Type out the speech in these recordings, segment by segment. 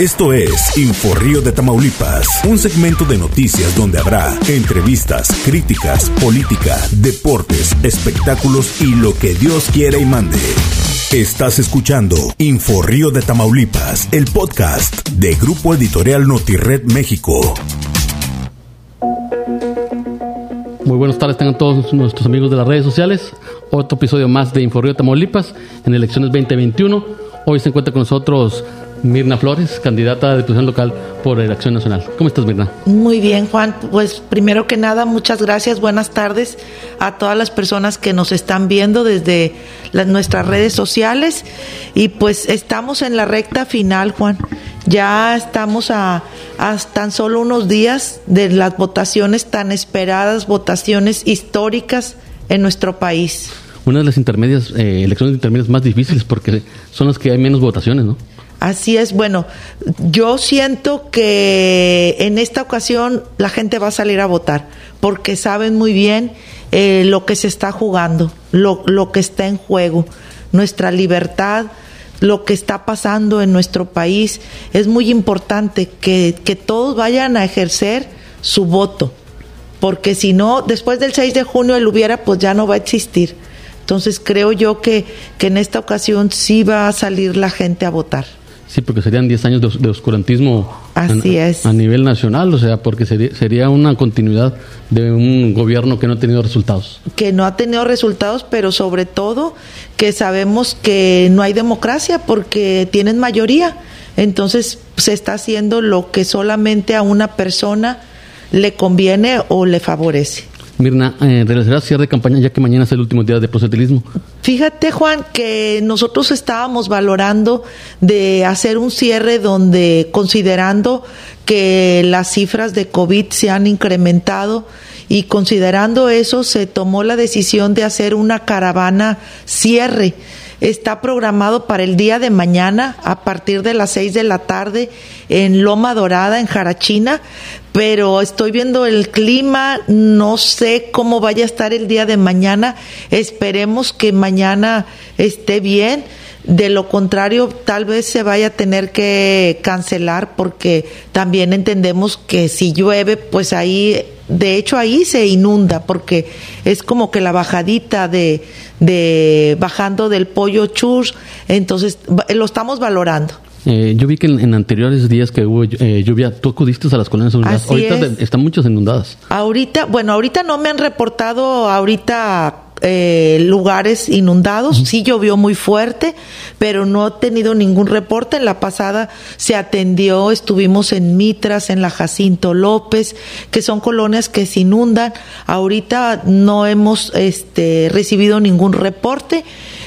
Esto es Inforrío de Tamaulipas, un segmento de noticias donde habrá entrevistas, críticas, política, deportes, espectáculos y lo que Dios quiera y mande. Estás escuchando Inforrío de Tamaulipas, el podcast de Grupo Editorial Notired México. Muy buenas tardes, tengan todos nuestros amigos de las redes sociales. Otro episodio más de Inforrío de Tamaulipas en elecciones 2021. Hoy se encuentra con nosotros Mirna Flores, candidata de Diputación Local por la Acción Nacional. ¿Cómo estás, Mirna? Muy bien, Juan. Pues primero que nada, muchas gracias. Buenas tardes a todas las personas que nos están viendo desde nuestras redes sociales. Y pues estamos en la recta final, Juan. Ya estamos a, a tan solo unos días de las votaciones tan esperadas, votaciones históricas en nuestro país. Una de las intermedias, eh, elecciones intermedias más difíciles porque son las que hay menos votaciones, ¿no? Así es, bueno, yo siento que en esta ocasión la gente va a salir a votar porque saben muy bien eh, lo que se está jugando, lo, lo que está en juego, nuestra libertad, lo que está pasando en nuestro país. Es muy importante que, que todos vayan a ejercer su voto, porque si no, después del 6 de junio el hubiera, pues ya no va a existir. Entonces creo yo que, que en esta ocasión sí va a salir la gente a votar. Sí, porque serían 10 años de, de oscurantismo Así a, es. a nivel nacional, o sea, porque sería, sería una continuidad de un gobierno que no ha tenido resultados. que no ha tenido resultados, pero sobre todo que sabemos que no hay democracia porque tienen mayoría. Entonces se está haciendo lo que solamente a una persona le conviene o le favorece. Mirna, eh, ¿realizarás cierre de campaña ya que mañana es el último día de proselitismo? Fíjate, Juan, que nosotros estábamos valorando de hacer un cierre donde, considerando que las cifras de COVID se han incrementado y considerando eso, se tomó la decisión de hacer una caravana cierre. Está programado para el día de mañana a partir de las seis de la tarde en Loma Dorada, en Jarachina, pero estoy viendo el clima, no sé cómo vaya a estar el día de mañana, esperemos que mañana esté bien. De lo contrario, tal vez se vaya a tener que cancelar porque también entendemos que si llueve, pues ahí, de hecho ahí se inunda porque es como que la bajadita de, de bajando del pollo chur, entonces lo estamos valorando. Eh, yo vi que en, en anteriores días que hubo eh, lluvia, tú acudiste a las colonias inundadas. Así Ahorita es. de- están muchas inundadas. Ahorita, bueno, ahorita no me han reportado ahorita eh, lugares inundados. Sí llovió muy fuerte, pero no he tenido ningún reporte. En la pasada se atendió, estuvimos en Mitras, en la Jacinto López, que son colonias que se inundan. Ahorita no hemos este, recibido ningún reporte.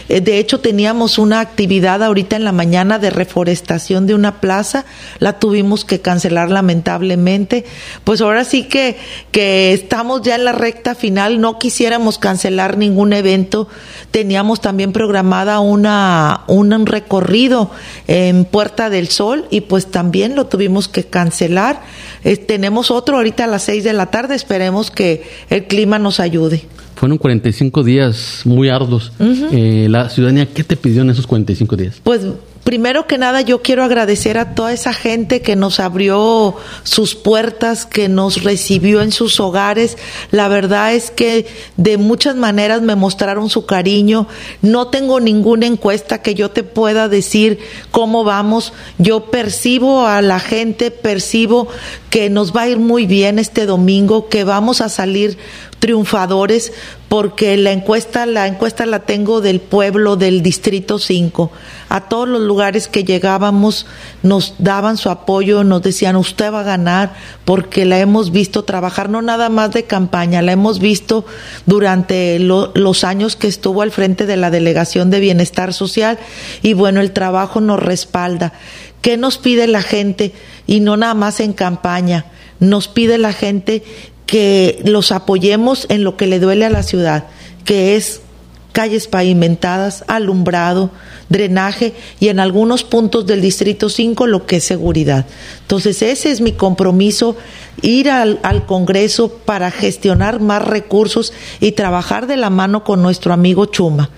Eh, De hecho, teníamos una actividad ahorita en la mañana de reforestación de una plaza, la tuvimos que cancelar lamentablemente. Pues ahora sí que, que estamos ya en la recta final, no quisiéramos cancelar ningún evento. Teníamos también programada una, un recorrido en Puerta del Sol y pues también lo tuvimos que cancelar. Eh, tenemos otro ahorita a las seis de la tarde, esperemos que el clima nos ayude. Fueron 45 días muy arduos. Eh, la ciudadanía, ¿qué te pidió en esos 45 días? Pues primero que nada yo quiero agradecer a toda esa gente que nos abrió sus puertas, que nos recibió en sus hogares. La verdad es que de muchas maneras me mostraron su cariño. No tengo ninguna encuesta que yo te pueda decir cómo vamos. Yo percibo a la gente, percibo que nos va a ir muy bien este domingo, que vamos a salir triunfadores porque la encuesta la encuesta la tengo del pueblo del distrito 5 a todos los lugares que llegábamos nos daban su apoyo nos decían usted va a ganar porque la hemos visto trabajar no nada más de campaña la hemos visto durante lo- los años que estuvo al frente de la delegación de bienestar social y bueno el trabajo nos respalda. Qué nos pide la gente y no nada más en campaña nos pide la gente que los apoyemos en lo que le duele a la ciudad, que es calles pavimentadas, alumbrado, drenaje y en algunos puntos del Distrito 5 lo que es seguridad. Entonces ese es mi compromiso, ir al, al Congreso para gestionar más recursos y trabajar de la mano con nuestro amigo Chuma.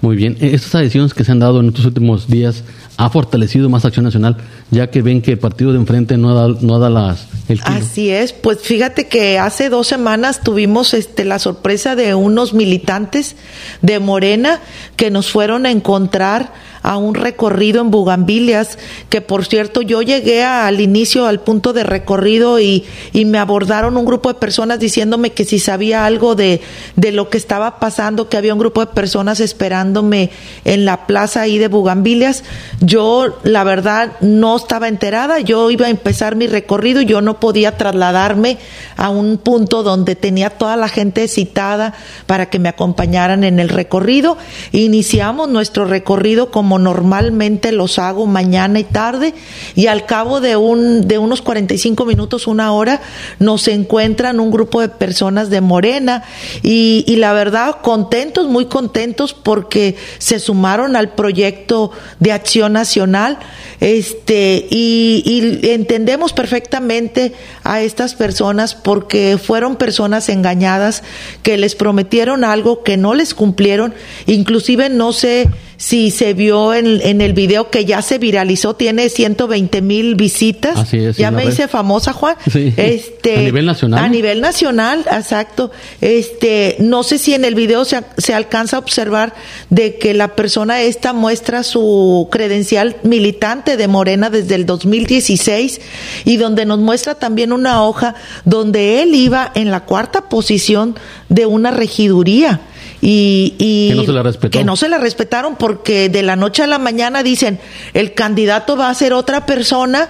Muy bien. Estas adhesiones que se han dado en estos últimos días ha fortalecido más Acción Nacional, ya que ven que el partido de enfrente no da, no da las, el tiro. Así es, pues fíjate que hace dos semanas tuvimos este, la sorpresa de unos militantes de Morena que nos fueron a encontrar a un recorrido en Bugambilias, que por cierto yo llegué al inicio, al punto de recorrido y, y me abordaron un grupo de personas diciéndome que si sabía algo de, de lo que estaba pasando, que había un grupo de personas esperándome en la plaza ahí de Bugambilias. Yo, la verdad, no estaba enterada, yo iba a empezar mi recorrido, yo no podía trasladarme a un punto donde tenía toda la gente citada para que me acompañaran en el recorrido. Iniciamos nuestro recorrido como normalmente los hago mañana y tarde. Y al cabo de un de unos 45 minutos, una hora, nos encuentran un grupo de personas de Morena. Y, y la verdad contentos, muy contentos porque se sumaron al proyecto de acción nacional este y, entendemos perfectamente a estas personas porque fueron personas engañadas que les prometieron algo que no les cumplieron, inclusive no sé si se vio en, en el video que ya se viralizó, tiene 120 mil visitas. Así es, ya me red. hice famosa, Juan. Sí. Este, A nivel nacional. A nivel nacional, exacto. Este, no sé si en el video se, se alcanza a observar de que la persona esta muestra su credencial militante de Morena desde el 2016 y donde nos muestra también una hoja donde él iba en la cuarta posición de una regiduría. Y, y Que no se la respetó. que no se la respetaron porque de la noche a la mañana dicen el candidato va a ser otra persona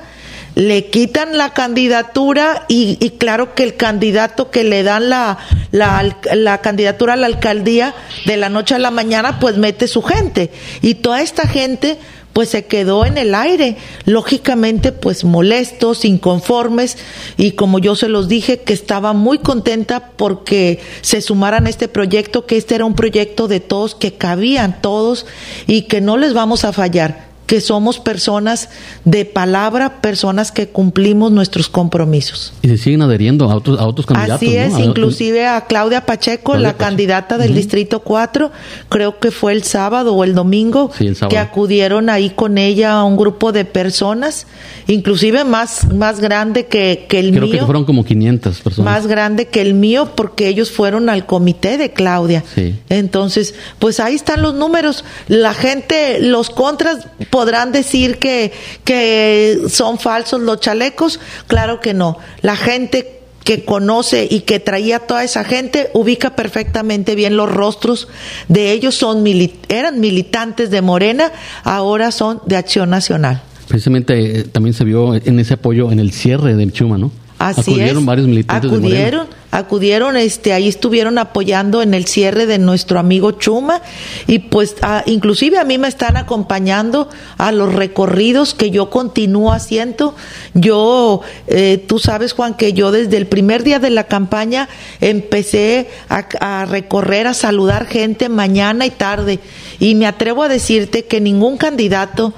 le quitan la candidatura y, y claro que el candidato que le dan la, la, la candidatura a la alcaldía de la noche a la mañana pues mete su gente y toda esta gente pues se quedó en el aire, lógicamente pues molestos, inconformes y como yo se los dije que estaba muy contenta porque se sumaran a este proyecto, que este era un proyecto de todos, que cabían todos y que no les vamos a fallar que somos personas de palabra, personas que cumplimos nuestros compromisos. Y se siguen adheriendo a otros, a otros candidatos. Así es, inclusive a Claudia Pacheco, Claudia la Pacheco. candidata del. Distrito 4, creo que fue el sábado o el domingo, Sí, el sábado. que acudieron ahí con ella a un grupo de personas, inclusive más, más grande que, que el Creo mío. que fueron como 500 personas. más grande que el mío porque ellos fueron al comité de Claudia. Sí. Entonces, pues ahí están los números. La gente, los contras podrán decir que, que son falsos los chalecos. Claro que no. La gente que conoce y que traía toda esa gente ubica perfectamente bien los rostros de ellos son eran militantes de Morena ahora son de Acción Nacional Precisamente eh, también se vio en ese apoyo en el cierre de Chuma, ¿no? Así Acudieron es. varios militantes de acudieron, acudieron, este, ahí estuvieron apoyando en el cierre de nuestro amigo Chuma y pues a- inclusive a mí me están acompañando a los recorridos que yo continúo haciendo. Yo, eh, tú sabes Juan que yo desde el primer día de la campaña empecé a, a recorrer, a saludar gente mañana y tarde y me atrevo a decirte que ningún candidato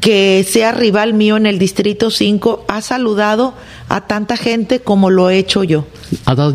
que sea rival mío en el Distrito 5 ha saludado a tanta gente como lo he hecho yo.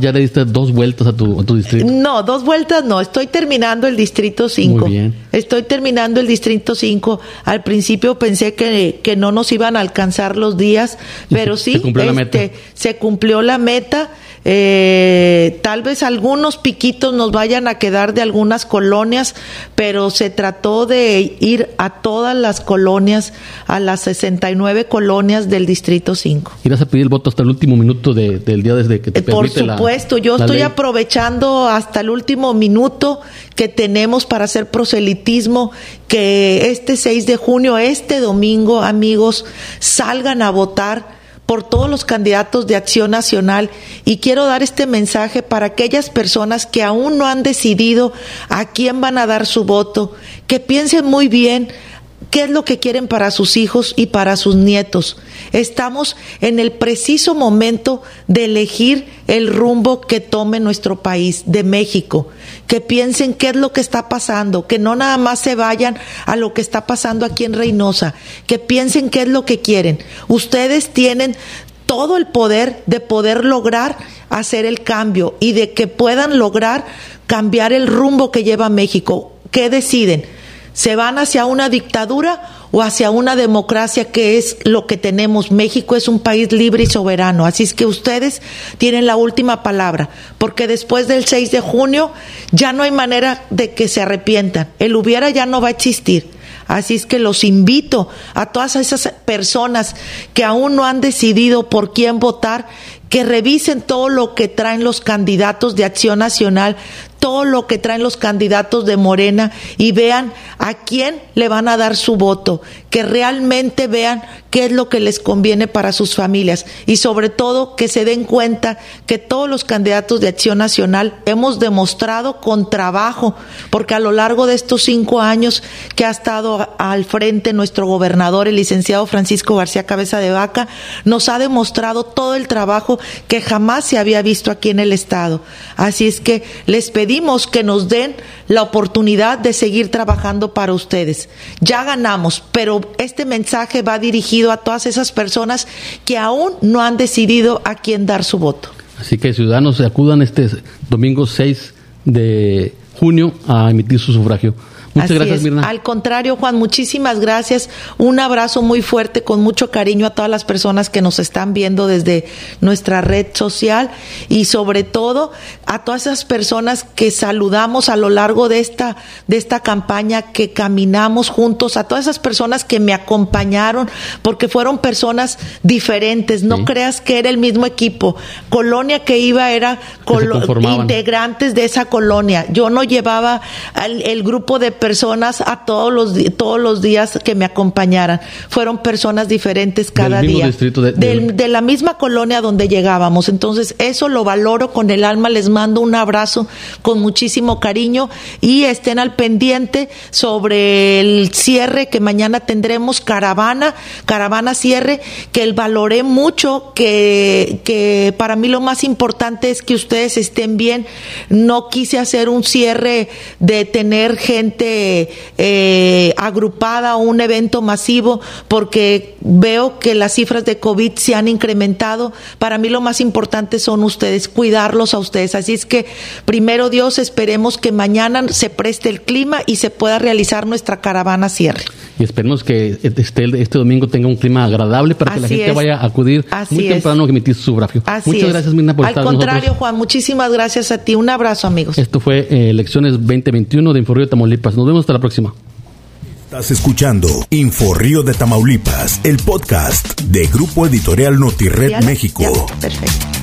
Ya le diste dos vueltas a tu, a tu distrito. No, dos vueltas no, estoy terminando el Distrito 5. Muy bien. Estoy terminando el Distrito 5. Al principio pensé que, que no nos iban a alcanzar los días, pero sí, se cumplió la este, meta. se cumplió la meta. Eh, tal vez algunos piquitos nos vayan a quedar de algunas colonias, pero se trató de ir a todas las colonias, a las 69 colonias del Distrito 5. Irás a pedir el voto hasta el último minuto de- del día desde que te Eh, Por la- supuesto, yo la estoy ley. aprovechando hasta el último minuto que tenemos para hacer proselitismo, que este 6 de junio, este domingo, amigos, salgan a votar por todos los candidatos de Acción Nacional y quiero dar este mensaje para aquellas personas que aún no han decidido a quién van a dar su voto, que piensen muy bien qué es lo que quieren para sus hijos y para sus nietos. Estamos en el preciso momento de elegir el rumbo que tome nuestro país, de México. Que piensen qué es lo que está pasando, que no nada más se vayan a lo que está pasando aquí en Reynosa, que piensen qué es lo que quieren. Ustedes tienen todo el poder de poder lograr hacer el cambio y de que puedan lograr cambiar el rumbo que lleva México. ¿qué deciden? ¿Se van hacia una dictadura o hacia una democracia que es lo que tenemos? México es un país libre y soberano, así es que ustedes tienen la última palabra, porque después del 6 de junio ya no hay manera de que se arrepientan. El hubiera ya no va a existir. Así es que los invito a todas esas personas que aún no han decidido por quién votar, que revisen todo lo que traen los candidatos de Acción Nacional, todo lo que traen los candidatos de Morena y vean a quién le van a dar su voto, que realmente vean qué es lo que les conviene para sus familias y sobre todo que se den cuenta que todos los candidatos de Acción Nacional hemos demostrado con trabajo, porque a lo largo de estos cinco años que ha estado al frente nuestro gobernador, el licenciado Francisco García Cabeza de Vaca, nos ha demostrado todo el trabajo que jamás se había visto aquí en el Estado. Así es que les pedimos que nos den la oportunidad de seguir trabajando para ustedes. Ya ganamos, pero este mensaje va dirigido a todas esas personas que aún no han decidido a quién dar su voto. Así que ciudadanos acudan este domingo 6 de junio a emitir su sufragio. Muchas gracias, Mirna. Al contrario, Juan, muchísimas gracias. Un abrazo muy fuerte, con mucho cariño a todas las personas que nos están viendo desde nuestra red social y sobre todo a todas esas personas que saludamos a lo largo de esta, de esta campaña, que caminamos juntos, a todas esas personas que me acompañaron, porque fueron personas diferentes. No creas que era el mismo equipo. Colonia que iba era integrantes de esa colonia. Yo no llevaba el grupo de personas a todos los, todos los días que me acompañaran. Fueron personas diferentes cada día. de, la misma colonia donde llegábamos. Entonces, eso lo valoro con el alma. Les mando un abrazo con muchísimo cariño y estén al pendiente sobre el cierre que mañana tendremos, caravana, caravana cierre, que el valoré mucho, que, que para mí lo más importante es que ustedes estén bien. No quise hacer un cierre de tener gente eh, agrupada o un evento masivo porque veo que las cifras de COVID se han incrementado. Para mí lo más importante son ustedes, cuidarlos a ustedes. Así es que primero Dios, esperemos que mañana se preste el clima y se pueda realizar nuestra caravana cierre. Y esperemos que este, este domingo tenga un clima agradable para que la gente vaya a acudir muy temprano a emitir su sufragio. Muchas gracias, Mirna, por Al contrario, Juan, muchísimas gracias a ti. Un abrazo, amigos. Esto fue eh, Elecciones 2021 de Inforrío de Tamaulipas. Nos vemos hasta la próxima. Estás escuchando Info Río de Tamaulipas, el podcast de Grupo Editorial NotiRed México. perfecto.